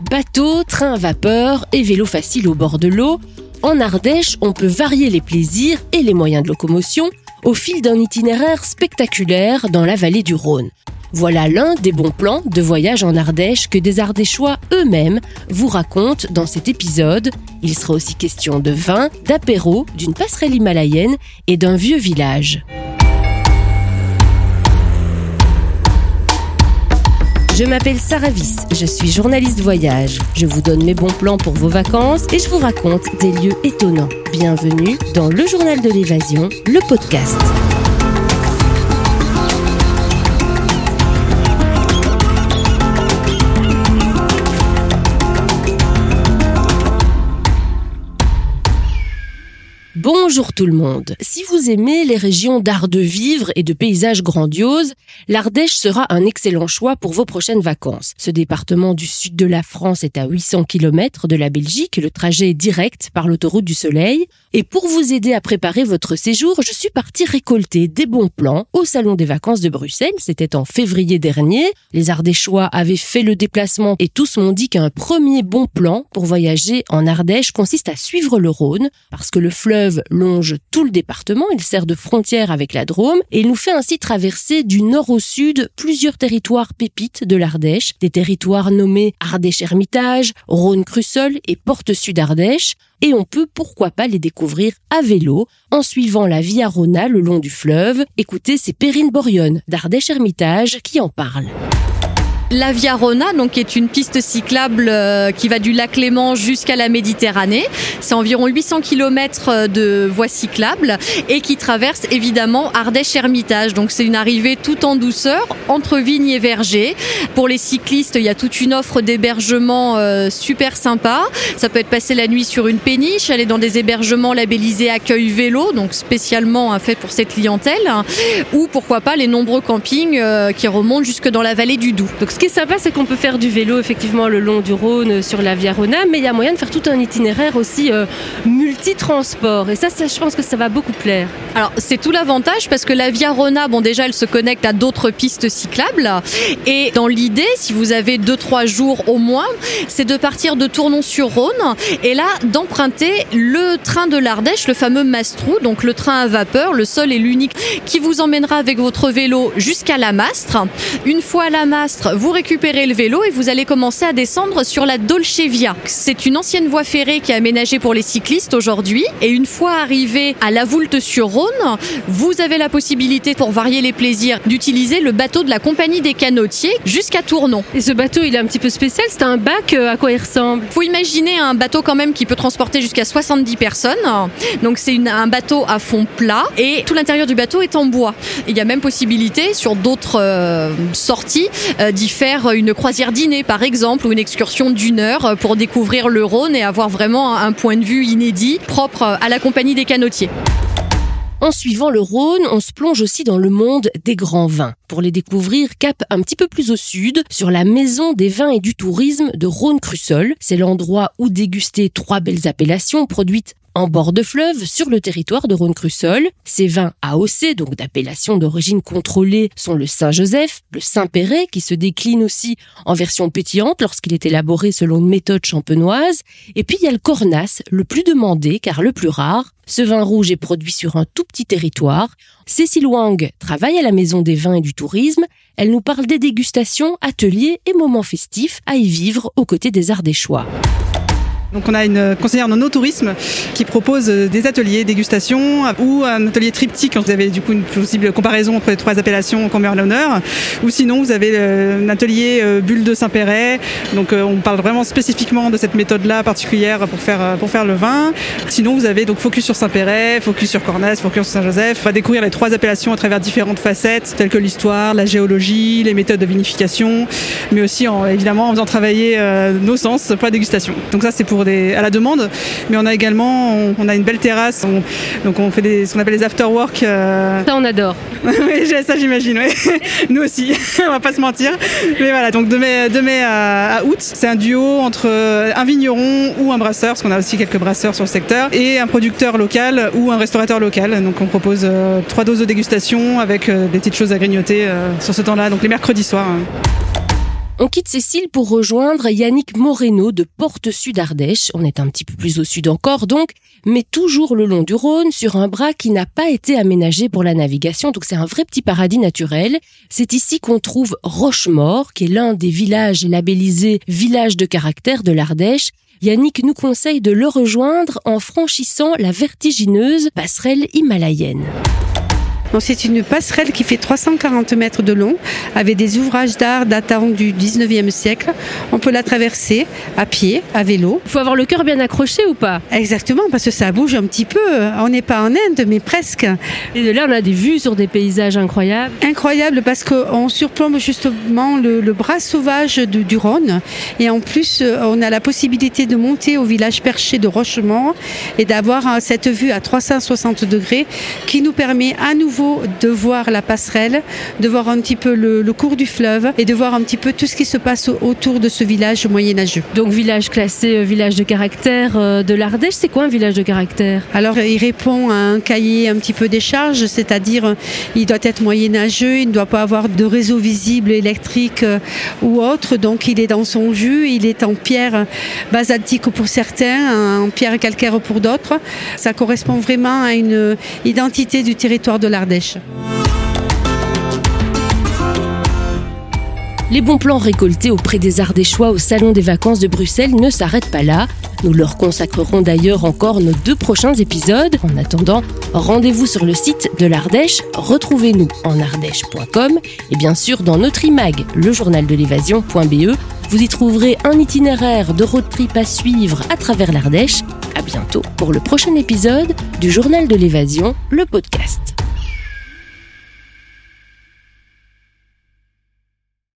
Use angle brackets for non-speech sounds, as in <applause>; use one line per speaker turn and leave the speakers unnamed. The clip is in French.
Bateau, train à vapeur et vélo facile au bord de l'eau, en Ardèche, on peut varier les plaisirs et les moyens de locomotion au fil d'un itinéraire spectaculaire dans la vallée du Rhône. Voilà l'un des bons plans de voyage en Ardèche que des Ardéchois eux-mêmes vous racontent dans cet épisode. Il sera aussi question de vin, d'apéro, d'une passerelle himalayenne et d'un vieux village. Je m'appelle Sarah Viss, je suis journaliste voyage. Je vous donne mes bons plans pour vos vacances et je vous raconte des lieux étonnants. Bienvenue dans le journal de l'évasion, le podcast. Bonjour tout le monde. Si vous aimez les régions d'art de vivre et de paysages grandioses, l'Ardèche sera un excellent choix pour vos prochaines vacances. Ce département du sud de la France est à 800 km de la Belgique, le trajet est direct par l'autoroute du Soleil. Et pour vous aider à préparer votre séjour, je suis partie récolter des bons plans au Salon des vacances de Bruxelles. C'était en février dernier. Les Ardéchois avaient fait le déplacement et tous m'ont dit qu'un premier bon plan pour voyager en Ardèche consiste à suivre le Rhône parce que le fleuve longe tout le département. Il sert de frontière avec la Drôme et nous fait ainsi traverser du nord au sud plusieurs territoires pépites de l'Ardèche, des territoires nommés Ardèche-Hermitage, Rhône-Crussol et Porte-Sud Ardèche et on peut pourquoi pas les découvrir à vélo en suivant la Via Rona le long du fleuve. Écoutez, c'est Perrine Borion d'Ardèche Hermitage qui en parle.
La Via Rona, donc, est une piste cyclable euh, qui va du lac Léman jusqu'à la Méditerranée. C'est environ 800 km euh, de voies cyclables et qui traverse évidemment Ardèche-Hermitage. Donc c'est une arrivée tout en douceur entre vignes et vergers. Pour les cyclistes, il y a toute une offre d'hébergement euh, super sympa. Ça peut être passer la nuit sur une péniche, aller dans des hébergements labellisés accueil vélo, donc spécialement hein, fait pour cette clientèle, ou pourquoi pas les nombreux campings qui remontent jusque dans la vallée du Doubs.
Qui est sympa, c'est qu'on peut faire du vélo effectivement le long du Rhône euh, sur la Via Rona, mais il y a moyen de faire tout un itinéraire aussi euh, multi-transport. Et ça, je pense que ça va beaucoup plaire.
Alors c'est tout l'avantage parce que la Via Rona, bon déjà, elle se connecte à d'autres pistes cyclables. Et dans l'idée, si vous avez 2-3 jours au moins, c'est de partir de Tournon-sur-Rhône et là d'emprunter le train de l'Ardèche, le fameux Mastrou, donc le train à vapeur, le seul et l'unique qui vous emmènera avec votre vélo jusqu'à la Mastre. Une fois à la Mastre, vous récupérez le vélo et vous allez commencer à descendre sur la Dolce Via. C'est une ancienne voie ferrée qui est aménagée pour les cyclistes aujourd'hui. Et une fois arrivé à la Voulte-sur-Rhône, vous avez la possibilité, pour varier les plaisirs, d'utiliser le bateau de la compagnie des canotiers jusqu'à Tournon.
Et ce bateau, il est un petit peu spécial. C'est un bac. Euh, à quoi il ressemble?
Faut imaginer un bateau quand même qui peut transporter jusqu'à 70 personnes. Donc c'est un bateau à fond plat et tout l'intérieur du bateau est en bois. Il y a même possibilité sur d'autres euh, sorties euh, d'y faire une croisière dîner par exemple ou une excursion d'une heure pour découvrir le Rhône et avoir vraiment un point de vue inédit propre à la compagnie des canotiers.
En suivant le Rhône, on se plonge aussi dans le monde des grands vins. Pour les découvrir, cap un petit peu plus au sud, sur la maison des vins et du tourisme de Rhône-Crussol. C'est l'endroit où déguster trois belles appellations produites en bord de fleuve, sur le territoire de Rhône-Crussol. Ces vins AOC, donc d'appellation d'origine contrôlée, sont le Saint-Joseph, le Saint-Péret, qui se décline aussi en version pétillante lorsqu'il est élaboré selon une méthode champenoise. Et puis il y a le Cornas, le plus demandé car le plus rare. Ce vin rouge est produit sur un tout petit territoire. Cécile Wang travaille à la Maison des Vins et du Tourisme. Elle nous parle des dégustations, ateliers et moments festifs à y vivre aux côtés des Ardéchois.
Donc on a une conseillère en no-tourisme qui propose euh, des ateliers dégustation ou un atelier triptyque quand vous avez du coup une possible comparaison entre les trois appellations qu'on met en l'honneur. Ou sinon vous avez euh, un atelier euh, bulle de Saint-Péret. Donc on parle vraiment spécifiquement de cette méthode-là particulière pour faire, pour faire le vin. Sinon vous avez donc focus sur Saint-Péret, focus sur Cornas, focus sur Saint-Joseph. On va découvrir les trois appellations à travers différentes facettes telles que l'histoire, la géologie, les méthodes de vinification, mais aussi en, évidemment en faisant travailler nos sens pour la dégustation. Donc ça c'est pour à la demande. Mais on a également, on, a une belle terrasse. donc on fait des, ce qu'on appelle les after work.
Euh. Ça on adore. <laughs>
oui, ça j'imagine. <laughs> Nous aussi, <laughs> on va pas se mentir. Mais voilà, donc de mai, de mai à, août, c'est un duo entre un vigneron ou un brasseur, parce qu'on a aussi quelques brasseurs sur le secteur, et un producteur local ou un restaurateur local. Donc on propose euh, trois doses de dégustation avec euh, des petites choses à grignoter sur ce temps-là, donc les mercredis soirs. Hein.
On quitte Cécile pour rejoindre Yannick Moreno de Porte Sud Ardèche. On est un petit peu plus au sud encore donc, mais toujours le long du Rhône sur un bras qui n'a pas été aménagé pour la navigation. Donc c'est un vrai petit paradis naturel. C'est ici qu'on trouve Rochemort, qui est l'un des villages labellisés village de caractère de l'Ardèche. Yannick nous conseille de le rejoindre en franchissant la vertigineuse passerelle himalayenne.
C'est une passerelle qui fait 340 mètres de long avec des ouvrages d'art datant du 19e siècle. On peut la traverser à pied, à vélo.
Il faut avoir le cœur bien accroché ou pas?
Exactement, parce que ça bouge un petit peu. On n'est pas en Inde, mais presque.
Et de là, on a des vues sur des paysages incroyables.
Incroyable parce qu'on surplombe justement le, bras sauvage du Rhône. Et en plus, on a la possibilité de monter au village perché de Rochemont et d'avoir cette vue à 360 degrés qui nous permet à nouveau de voir la passerelle, de voir un petit peu le, cours du fleuve et de voir un petit peu tout ce qui se passe autour de ce village moyenâgeux.
Donc village classé euh, village de caractère euh, de l'Ardèche, c'est quoi un village de caractère?
Alors il répond à un cahier un petit peu des charges, c'est-à-dire il doit être moyenâgeux, il ne doit pas avoir de réseau visible électrique euh, ou autre, donc il est dans son jus, il est en pierre basaltique pour certains, en pierre calcaire pour d'autres. Ça correspond vraiment à une identité du territoire de l'Ardèche.
Les bons plans récoltés auprès des Ardéchois au Salon des vacances de Bruxelles ne s'arrêtent pas là. Nous leur consacrerons d'ailleurs encore nos deux prochains épisodes. En attendant, rendez-vous sur le site de l'Ardèche, retrouvez-nous en ardèche.com et bien sûr dans notre imag, le journal de l'évasion.be. Vous y trouverez un itinéraire de road trip à suivre à travers l'Ardèche. À bientôt pour le prochain épisode du journal de l'évasion, le podcast.